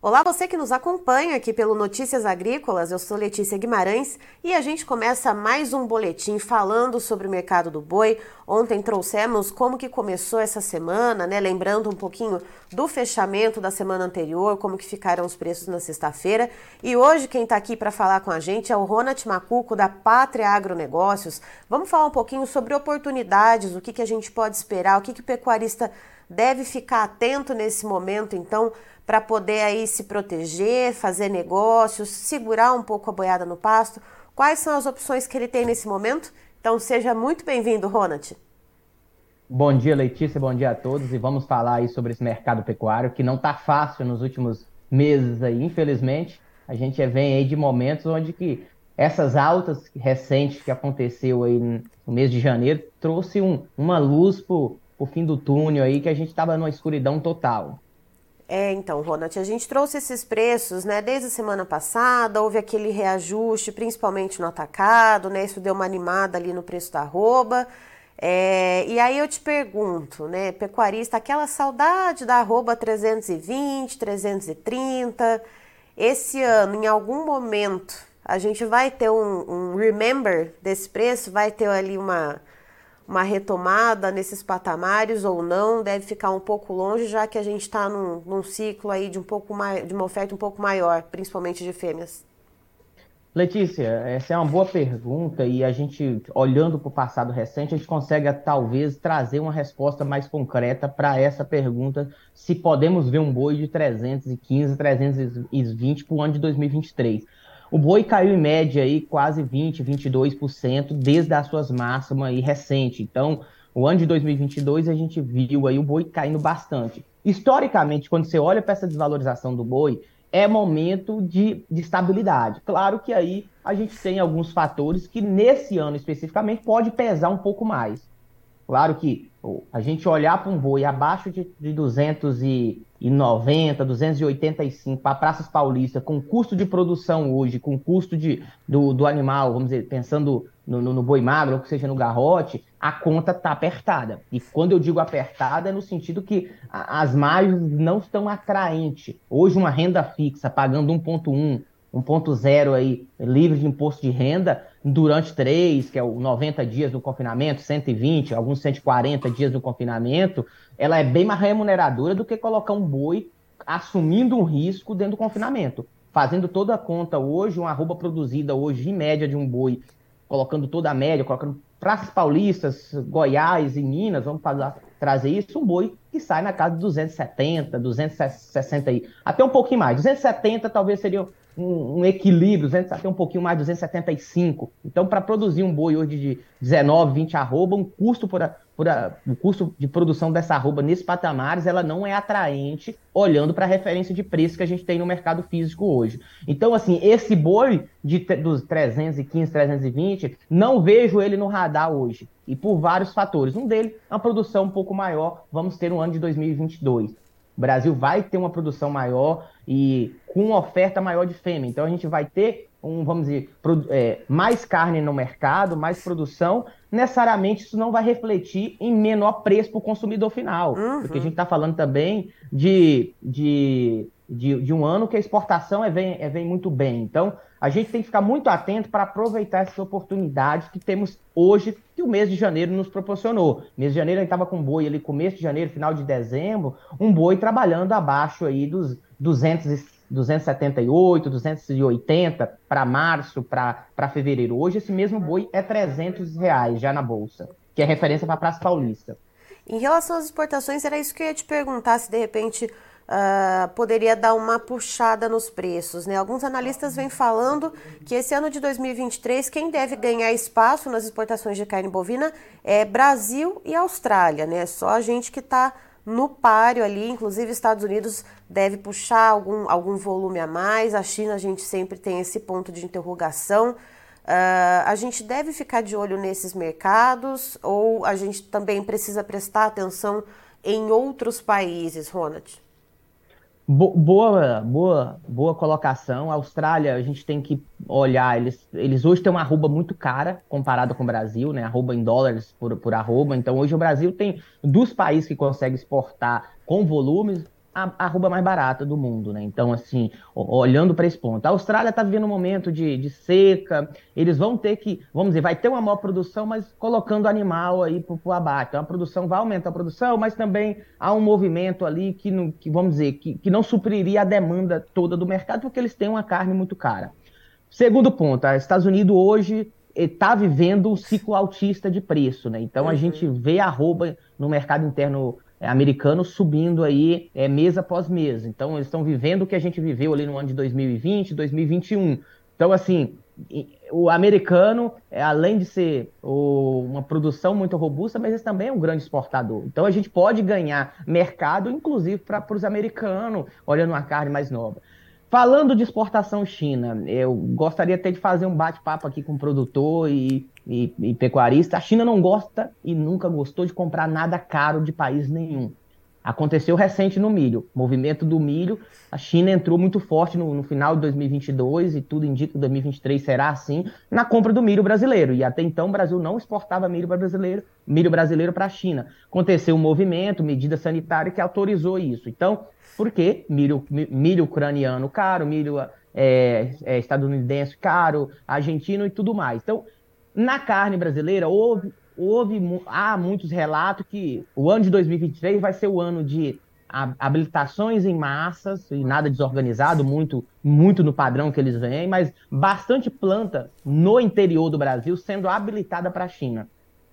Olá, você que nos acompanha aqui pelo Notícias Agrícolas, eu sou Letícia Guimarães e a gente começa mais um boletim falando sobre o mercado do boi. Ontem trouxemos como que começou essa semana, né? Lembrando um pouquinho do fechamento da semana anterior, como que ficaram os preços na sexta-feira. E hoje quem está aqui para falar com a gente é o Ronald Macuco da Pátria Agronegócios. Vamos falar um pouquinho sobre oportunidades, o que, que a gente pode esperar, o que, que o pecuarista deve ficar atento nesse momento, então, para poder aí se proteger, fazer negócios, segurar um pouco a boiada no pasto. Quais são as opções que ele tem nesse momento? Então seja muito bem-vindo, Ronald. Bom dia, Letícia, bom dia a todos e vamos falar aí sobre esse mercado pecuário que não está fácil nos últimos meses aí, infelizmente. A gente vem aí de momentos onde que essas altas recentes que aconteceu aí no mês de janeiro trouxe um, uma luz para o fim do túnel aí que a gente estava numa escuridão total. É, então, Ronald, a gente trouxe esses preços, né, desde a semana passada, houve aquele reajuste, principalmente no atacado, né, isso deu uma animada ali no preço da arroba. É, e aí eu te pergunto, né, pecuarista, aquela saudade da arroba 320, 330, esse ano, em algum momento, a gente vai ter um, um remember desse preço, vai ter ali uma uma retomada nesses patamares ou não, deve ficar um pouco longe, já que a gente está num, num, ciclo aí de um pouco mais, de uma oferta um pouco maior, principalmente de fêmeas. Letícia, essa é uma boa pergunta e a gente, olhando para o passado recente, a gente consegue talvez trazer uma resposta mais concreta para essa pergunta, se podemos ver um boi de 315, 320 para o ano de 2023. O boi caiu em média aí quase 20, 22% desde as suas máximas aí recente. Então, o ano de 2022 a gente viu aí o boi caindo bastante. Historicamente, quando você olha para essa desvalorização do boi, é momento de, de, estabilidade. Claro que aí a gente tem alguns fatores que nesse ano especificamente pode pesar um pouco mais. Claro que a gente olhar para um boi abaixo de, de 290, 285 para praças paulistas, com custo de produção hoje, com custo de, do, do animal, vamos dizer, pensando no, no, no boi magro, ou que seja no garrote, a conta está apertada. E quando eu digo apertada, é no sentido que a, as margens não estão atraentes. Hoje, uma renda fixa pagando 1,1, 1.0 aí, livre de imposto de renda, durante três, que é o 90 dias do confinamento, 120, alguns 140 dias do confinamento, ela é bem mais remuneradora do que colocar um boi assumindo um risco dentro do confinamento. Fazendo toda a conta hoje, uma arroba produzida hoje, em média, de um boi, colocando toda a média, colocando praças paulistas, Goiás e Minas, vamos fazer, trazer isso, um boi que sai na casa de 270, 260, até um pouquinho mais. 270 talvez seria um, um equilíbrio, 200, até um pouquinho mais, 275. Então, para produzir um boi hoje de 19, 20 arroba, um custo por, a, por a, o custo de produção dessa arroba nesses patamares, ela não é atraente olhando para a referência de preço que a gente tem no mercado físico hoje. Então, assim, esse boi de, dos 315, 320, não vejo ele no radar hoje. E por vários fatores. Um deles, uma produção um pouco maior, vamos ter no ano de 2022. O Brasil vai ter uma produção maior e com uma oferta maior de fêmea. Então a gente vai ter um, vamos dizer, é, mais carne no mercado, mais produção. Necessariamente isso não vai refletir em menor preço para o consumidor final. Uhum. Porque a gente está falando também de, de, de, de, um ano que a exportação é vem, é vem muito bem. Então, a gente tem que ficar muito atento para aproveitar essas oportunidades que temos hoje, que o mês de janeiro nos proporcionou. Mês de janeiro a gente estava com boi ali, começo de janeiro, final de dezembro, um boi trabalhando abaixo aí dos 200, 278, 280 para março, para fevereiro. Hoje esse mesmo boi é 300 reais já na bolsa, que é referência para a Praça Paulista. Em relação às exportações, era isso que eu ia te perguntar, se de repente uh, poderia dar uma puxada nos preços. Né? Alguns analistas vêm falando que esse ano de 2023, quem deve ganhar espaço nas exportações de carne bovina é Brasil e Austrália. Né? Só a gente que está no páreo ali, inclusive Estados Unidos deve puxar algum, algum volume a mais, a China a gente sempre tem esse ponto de interrogação. Uh, a gente deve ficar de olho nesses mercados ou a gente também precisa prestar atenção em outros países, Ronald? Boa, boa, boa colocação. A Austrália, a gente tem que olhar, eles, eles hoje têm uma arroba muito cara comparada com o Brasil, né? Arroba em dólares por, por arroba. Então, hoje o Brasil tem dos países que consegue exportar com volumes, arroba mais barata do mundo, né? Então, assim, olhando para esse ponto. A Austrália está vivendo um momento de, de, seca, eles vão ter que, vamos dizer, vai ter uma maior produção, mas colocando animal aí para o abate. Então, a produção vai aumentar a produção, mas também há um movimento ali que, não, que vamos dizer, que, que não supriria a demanda toda do mercado, porque eles têm uma carne muito cara. Segundo ponto, os Estados Unidos hoje está vivendo um ciclo altista de preço, né? Então, a uhum. gente vê arroba no mercado interno americanos subindo aí é, mês após mês. Então, eles estão vivendo o que a gente viveu ali no ano de 2020, 2021. Então, assim, o americano, é, além de ser o, uma produção muito robusta, mas ele também é um grande exportador. Então, a gente pode ganhar mercado, inclusive, para os americanos, olhando uma carne mais nova. Falando de exportação China, eu gostaria até de fazer um bate-papo aqui com produtor e, e, e, pecuarista. A China não gosta e nunca gostou de comprar nada caro de país nenhum. Aconteceu recente no milho. Movimento do milho, a China entrou muito forte no, no final de 2022 e tudo indica que 2023 será assim na compra do milho brasileiro. E até então o Brasil não exportava milho brasileiro, milho brasileiro para a China. Aconteceu um movimento, medida sanitária que autorizou isso. Então porque milho, milho ucraniano caro, milho é, é, estadunidense caro, argentino e tudo mais. Então, na carne brasileira, houve, houve há muitos relatos que o ano de 2023 vai ser o ano de habilitações em massas e nada desorganizado, muito, muito no padrão que eles vêm, mas bastante planta no interior do Brasil sendo habilitada para a China.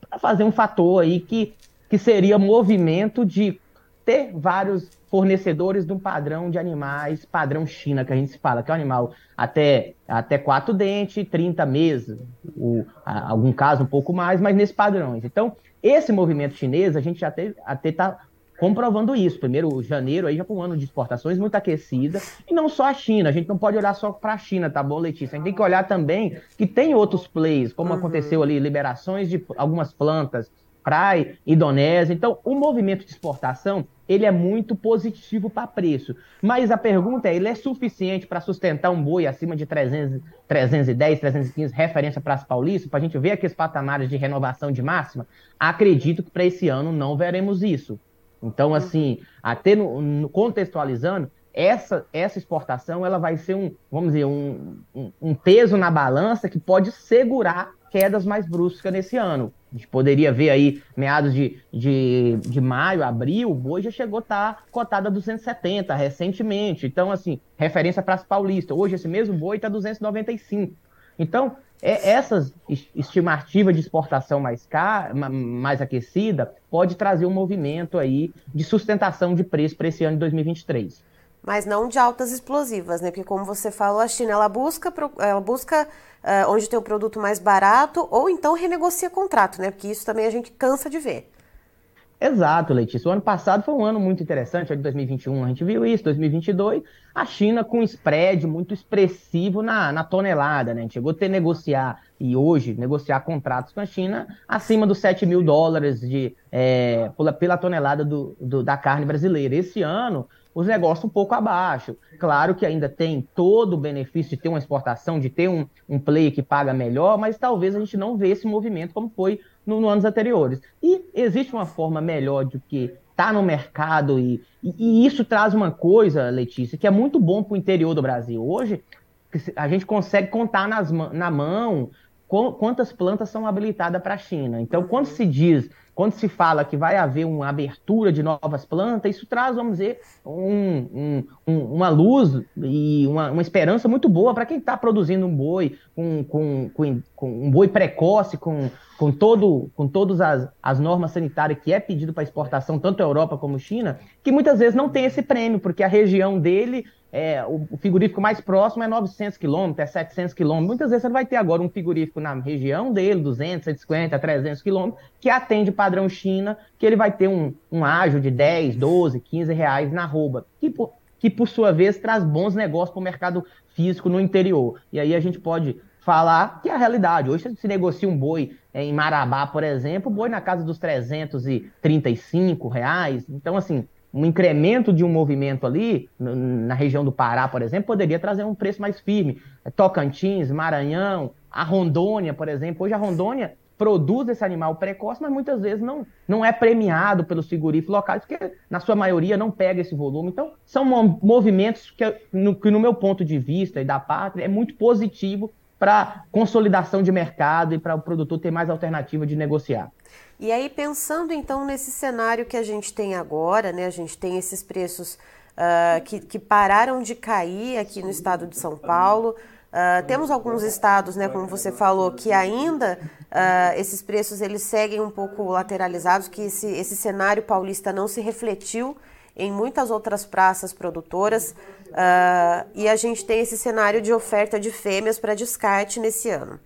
Para fazer um fator aí que, que seria movimento de ter vários fornecedores de um padrão de animais, padrão China, que a gente fala, que é um animal até, até quatro dentes, 30 meses, ou, algum caso um pouco mais, mas nesses padrões. Então, esse movimento chinês, a gente já até está comprovando isso. Primeiro, janeiro aí já foi um ano de exportações muito aquecida, e não só a China, a gente não pode olhar só para a China, tá bom, Letícia? A gente tem que olhar também que tem outros plays, como uhum. aconteceu ali, liberações de algumas plantas, praia, Indonésia. Então, o movimento de exportação, ele é muito positivo para preço. Mas a pergunta é, ele é suficiente para sustentar um boi acima de 300, 310, 315, referência para as paulistas, para a gente ver aqueles patamares de renovação de máxima? Acredito que para esse ano não veremos isso. Então, assim, até no, no, contextualizando, essa, essa exportação ela vai ser um, vamos dizer, um, um, um peso na balança que pode segurar quedas mais bruscas nesse ano. A gente poderia ver aí, meados de, de, de maio, abril, o boi já chegou a estar tá cotado a 270 recentemente. Então, assim, referência para as paulistas. Hoje, esse mesmo boi está 295. Então, é, essas estimativas de exportação mais, car mais aquecida pode trazer um movimento aí de sustentação de preço para esse ano de 2023 mas não de altas explosivas, né? Porque como você falou, a China ela busca, ela busca uh, onde tem o produto mais barato ou então renegocia contrato, né? Porque isso também a gente cansa de ver. Exato, Letícia. O ano passado foi um ano muito interessante, de 2021 a gente viu isso, 2022, a China com spread muito expressivo na, na tonelada, né? A gente chegou a ter negociar, e hoje, negociar contratos com a China acima dos 7 mil dólares de, é, pela, pela tonelada do, do, da carne brasileira. Esse ano, os negócios um pouco abaixo. Claro que ainda tem todo o benefício de ter uma exportação, de ter um, um play que paga melhor, mas talvez a gente não vê esse movimento como foi nos no anos anteriores. E existe uma forma melhor de que tá no mercado e, e, e, isso traz uma coisa, Letícia, que é muito bom para o interior do Brasil. Hoje a gente consegue contar nas, na mão quantas plantas são habilitadas para a China. Então, quando se diz quando se fala que vai haver uma abertura de novas plantas, isso traz, vamos dizer, um, um, uma luz e uma, uma esperança muito boa para quem está produzindo um boi, com, com, com, com, um boi precoce, com, com, todo, com todas as, as normas sanitárias que é pedido para exportação, tanto Europa como China, que muitas vezes não tem esse prêmio, porque a região dele é, o frigorífico mais próximo é 900 quilômetros, é 700 quilômetros. Muitas vezes você vai ter agora um frigorífico na região dele, 200, 150, 300 quilômetros, que atende padrão China, que ele vai ter um, um ágio de 10, 12, 15 reais na arroba, que por, que por sua vez traz bons negócios para o mercado físico no interior. E aí a gente pode falar que é a realidade. Hoje se negocia um boi é, em Marabá, por exemplo, boi na casa dos 335 reais. Então, assim, um incremento de um movimento ali, na região do Pará, por exemplo, poderia trazer um preço mais firme. Tocantins, Maranhão, a Rondônia, por exemplo. Hoje a Rondônia produz esse animal precoce, mas muitas vezes não, não é premiado pelos frigoríficos locais, porque na sua maioria não pega esse volume. Então, são movimentos que no, que, no meu ponto de vista e da pátria, é muito positivo para consolidação de mercado e para o produtor ter mais alternativa de negociar. E aí, pensando então nesse cenário que a gente tem agora, né? A gente tem esses preços uh, que, que pararam de cair aqui no estado de São Paulo. Uh, temos alguns estados, né, como você falou, que ainda uh, esses preços eles seguem um pouco lateralizados, que esse, esse cenário paulista não se refletiu em muitas outras praças produtoras uh, e a gente tem esse cenário de oferta de fêmeas para descarte nesse ano.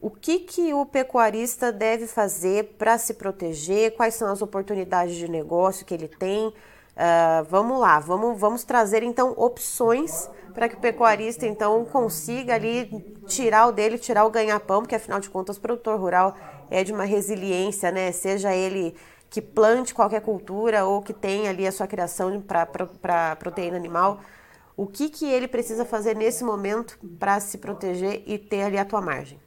O que, que o pecuarista deve fazer para se proteger? Quais são as oportunidades de negócio que ele tem? Uh, vamos lá, vamos, vamos trazer então opções para que o pecuarista então consiga ali tirar o dele, tirar o ganha-pão, porque afinal de contas o produtor rural é de uma resiliência, né? Seja ele que plante qualquer cultura ou que tenha ali a sua criação para proteína animal, o que, que ele precisa fazer nesse momento para se proteger e ter ali a tua margem?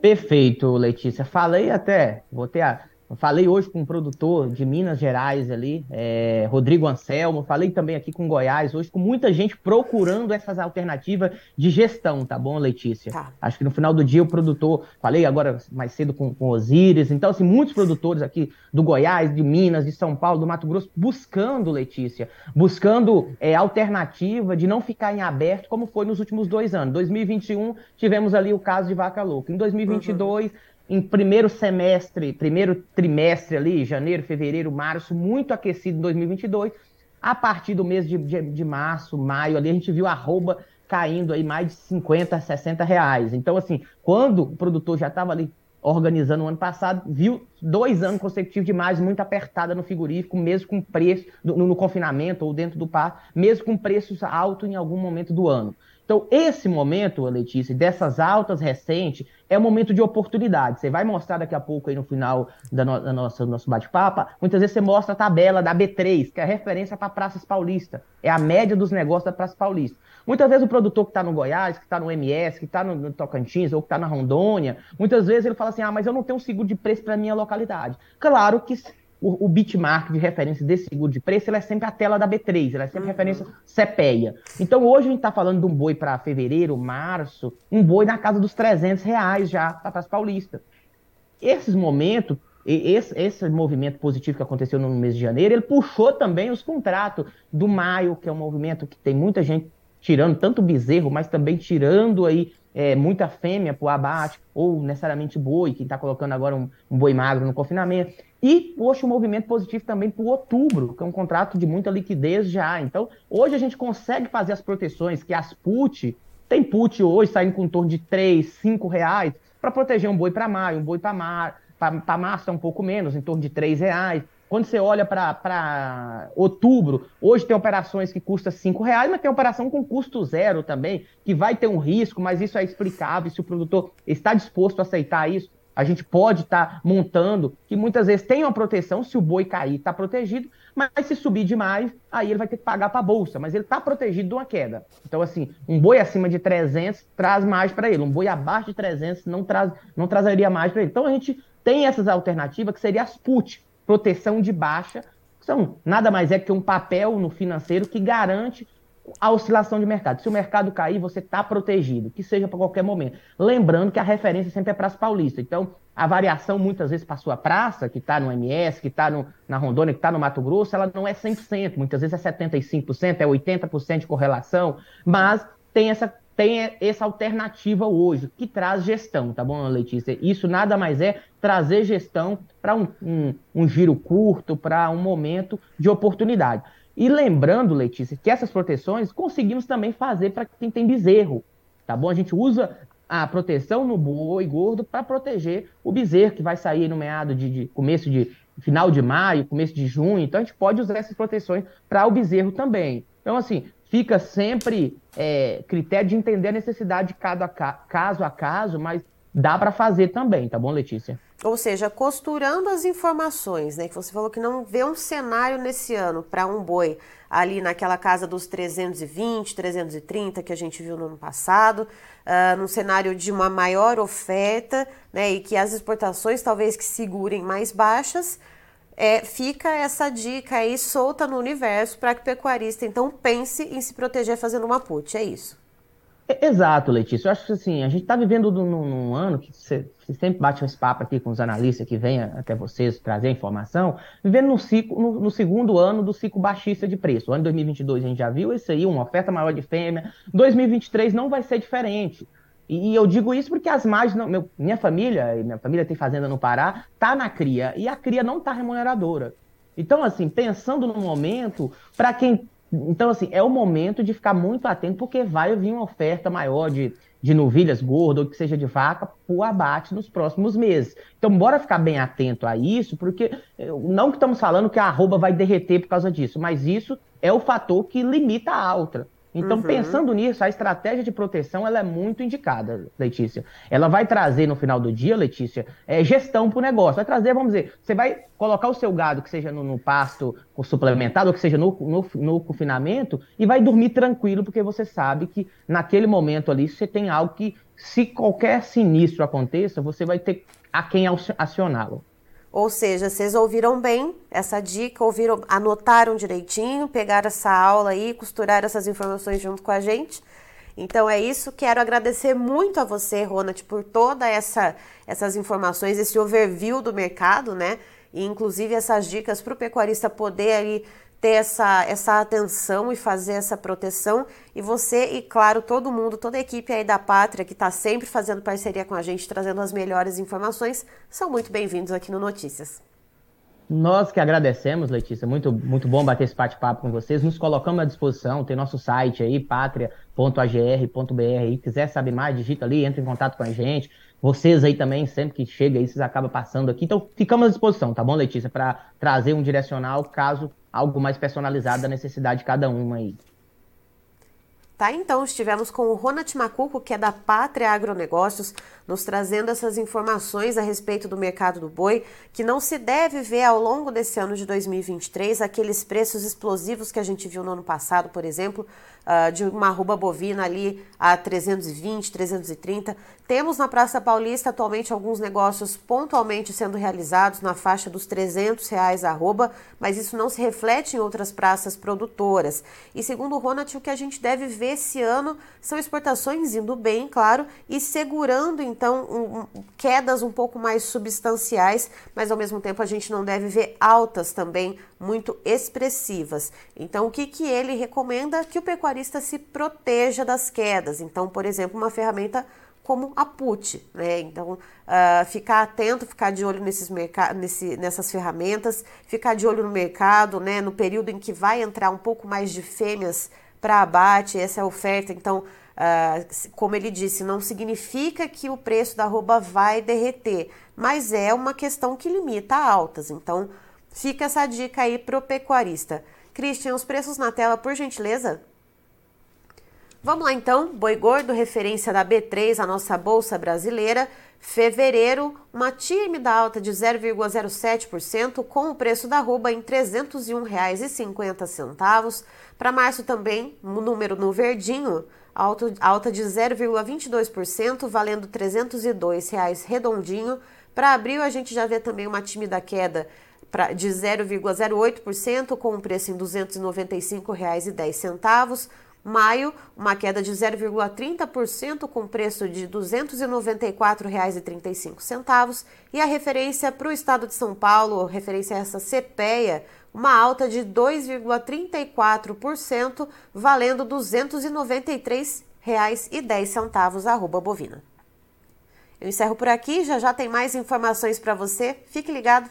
Perfeito, Letícia. Falei até, vou ter a, falei hoje com um produtor de Minas Gerais ali, é, Rodrigo Anselmo. Falei também aqui com Goiás, hoje com muita gente procurando essas alternativas de gestão, tá bom, Letícia? Tá. Acho que no final do dia o produtor, falei agora mais cedo com, com Osíris, então, assim, muitos produtores aqui do Goiás, de Minas, de São Paulo, do Mato Grosso, buscando, Letícia, buscando é, alternativa de não ficar em aberto, como foi nos últimos dois anos. 2021, tivemos ali o caso de Vaca Louca. Em 2022, uhum em primeiro semestre, primeiro trimestre ali, janeiro, fevereiro, março, muito aquecido em 2022. A partir do mês de, de, de março, maio, ali a gente viu a arroba caindo aí mais de 50, 60 reais. Então, assim, quando o produtor já estava ali organizando o ano passado, viu dois anos consecutivos de margem muito apertada no frigorífico, mesmo com preço no, no confinamento ou dentro do par, mesmo com preços altos em algum momento do ano. Então, esse momento, Letícia, dessas altas recentes, é um momento de oportunidade. Você vai mostrar daqui a pouco aí no final da, no, da nossa, do nosso bate-papo. Muitas vezes você mostra a tabela da B3, que é a referência para Praças Paulista. É a média dos negócios da Praça Paulista. Muitas vezes o produtor que está no Goiás, que está no MS, que está no, no, Tocantins ou que está na Rondônia, muitas vezes ele fala assim: ah, mas eu não tenho seguro de preço para minha localidade. Claro que o, o bitmark de referência desse seguro de preço é sempre a tela da B3, ela é sempre uhum. referência CPEA. Então hoje a gente está falando de um boi para fevereiro, março, um boi na casa dos 300 reais já para Praça Paulista. Esses momentos, esse, esse, movimento positivo que aconteceu no mês de janeiro, ele puxou também os contratos do maio, que é um movimento que tem muita gente tirando tanto bezerro, mas também tirando aí é, muita fêmea para o abate, ou necessariamente boi, que está colocando agora um, um, boi magro no confinamento. E, poxa, um movimento positivo também para o outubro, que é um contrato de muita liquidez já. Então, hoje a gente consegue fazer as proteções que as PUT, tem PUT hoje saindo com em torno de 3, 5 reais, para proteger um boi para maio, um boi para mar, para março é um pouco menos, em torno de 3 reais. Quando você olha para outubro, hoje tem operações que custam cinco reais, mas tem operação com custo zero também, que vai ter um risco, mas isso é explicável. Se o produtor está disposto a aceitar isso, a gente pode estar tá montando, que muitas vezes tem uma proteção, se o boi cair, está protegido, mas se subir demais, aí ele vai ter que pagar para a bolsa, mas ele está protegido de uma queda. Então, assim, um boi acima de 300 traz mais para ele, um boi abaixo de 300 não, traz, não trazeria mais para ele. Então, a gente tem essas alternativas que seria as PUT, proteção de baixa, são nada mais é que um papel no financeiro que garante a oscilação de mercado. Se o mercado cair, você está protegido, que seja para qualquer momento. Lembrando que a referência sempre é Praça Paulista. Então, a variação, muitas vezes, para a sua praça, que está no MS, que está na Rondônia, que está no Mato Grosso, ela não é 100%. Muitas vezes é 75%, é 80% de correlação, mas tem essa tem essa alternativa hoje, que traz gestão, tá bom, Letícia? Isso nada mais é trazer gestão para um, um, um, giro curto, para um momento de oportunidade. E lembrando, Letícia, que essas proteções conseguimos também fazer para quem tem bezerro, tá bom? A gente usa a proteção no boi gordo para proteger o bezerro que vai sair no meado de, de começo de final de maio, começo de junho. Então a gente pode usar essas proteções para o bezerro também. Então, assim, fica sempre é, critério de entender a necessidade de cada ca caso a caso, mas dá para fazer também, tá bom, Letícia? Ou seja, costurando as informações, né? Que você falou que não vê um cenário nesse ano para um boi ali naquela casa dos 320, 330 que a gente viu no ano passado, uh, num cenário de uma maior oferta, né? E que as exportações talvez que segurem mais baixas. É, fica essa dica aí solta no universo para que o pecuarista então pense em se proteger fazendo uma put, é isso. Exato, Letícia. Eu acho que assim, a gente está vivendo num, num, ano que você, sempre bate esse papo aqui com os analistas que vêm até vocês trazer a informação, vivendo no, ciclo, no, no, segundo ano do ciclo baixista de preço. O ano 2022 a gente já viu isso aí, uma oferta maior de fêmea. 2023 não vai ser diferente. E, eu digo isso porque as margens, meu, minha família, minha família tem fazenda no Pará, tá na cria e a cria não tá remuneradora. Então, assim, pensando no momento, para quem então, assim, é o momento de ficar muito atento, porque vai vir uma oferta maior de, de novilhas gordas, ou que seja de vaca, para o abate nos próximos meses. Então, bora ficar bem atento a isso, porque não que estamos falando que a arroba vai derreter por causa disso, mas isso é o fator que limita a alta. Então, uhum. pensando nisso, a estratégia de proteção ela é muito indicada, Letícia. Ela vai trazer no final do dia, Letícia, é, gestão para o negócio. Vai trazer, vamos dizer, você vai colocar o seu gado, que seja no, no pasto suplementado, ou que seja no, no, no, confinamento, e vai dormir tranquilo, porque você sabe que naquele momento ali você tem algo que, se qualquer sinistro aconteça, você vai ter a quem acioná-lo. Ou seja, vocês ouviram bem essa dica, ouviram, anotaram direitinho, pegaram essa aula aí, costuraram essas informações junto com a gente. Então é isso. Quero agradecer muito a você, Ronald, por toda essa essas informações, esse overview do mercado, né? E inclusive essas dicas para o pecuarista poder ali ter essa, essa atenção e fazer essa proteção. E você, e claro, todo mundo, toda a equipe aí da Pátria, que está sempre fazendo parceria com a gente, trazendo as melhores informações, são muito bem-vindos aqui no Notícias. Nós que agradecemos, Letícia. Muito, muito bom bater esse bate-papo com vocês. Nos colocamos à disposição. Tem nosso site aí, patria.agr.br. Quiser saber mais, digita ali, entra em contato com a gente. Vocês aí também, sempre que chega aí, vocês acabam passando aqui. Então, ficamos à disposição, tá bom, Letícia? Para trazer um direcional caso algo mais personalizado da necessidade de cada uma aí. Tá, então estivemos com o Ronald Macuco, que é da Pátria Agronegócios, nos trazendo essas informações a respeito do mercado do boi, que não se deve ver ao longo desse ano de 2023 aqueles preços explosivos que a gente viu no ano passado, por exemplo, uh, de uma arroba bovina ali a 320, 330. Temos na Praça Paulista atualmente alguns negócios pontualmente sendo realizados na faixa dos 300 reais arroba, mas isso não se reflete em outras praças produtoras. E segundo o Ronat, o que a gente deve ver esse ano são exportações indo bem, claro, e segurando então um, um, quedas um pouco mais substanciais, mas ao mesmo tempo a gente não deve ver altas também muito expressivas. Então, o que, que ele recomenda? Que o pecuarista se proteja das quedas. Então, por exemplo, uma ferramenta como a PUT, né? Então, uh, ficar atento, ficar de olho nesses nesse, nessas ferramentas, ficar de olho no mercado, né? No período em que vai entrar um pouco mais de fêmeas para abate, essa é a oferta. Então, uh, como ele disse, não significa que o preço da arroba vai derreter, mas é uma questão que limita altas. Então, Fica essa dica aí pro pecuarista. Christian, os preços na tela, por gentileza. Vamos lá então, boi gordo, referência da B3, a nossa bolsa brasileira. Fevereiro, uma tímida alta de 0,07%, com o preço da arroba em R$ 301,50. Para março também, um número no verdinho, alta, alta de 0,22%, valendo 302 reais redondinho. Para abril, a gente já vê também uma tímida queda pra, de 0,08%, com um preço em R$ 295,10. Maio, uma queda de 0,30% com preço de R$ 294,35. E a referência para o estado de São Paulo, referência a essa CPEA, uma alta de 2,34%, valendo R$ 293,10 arroba bovina. Eu encerro por aqui, já já tem mais informações para você. Fique ligado.